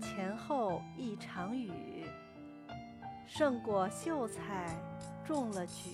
前后一场雨胜过秀才中了举。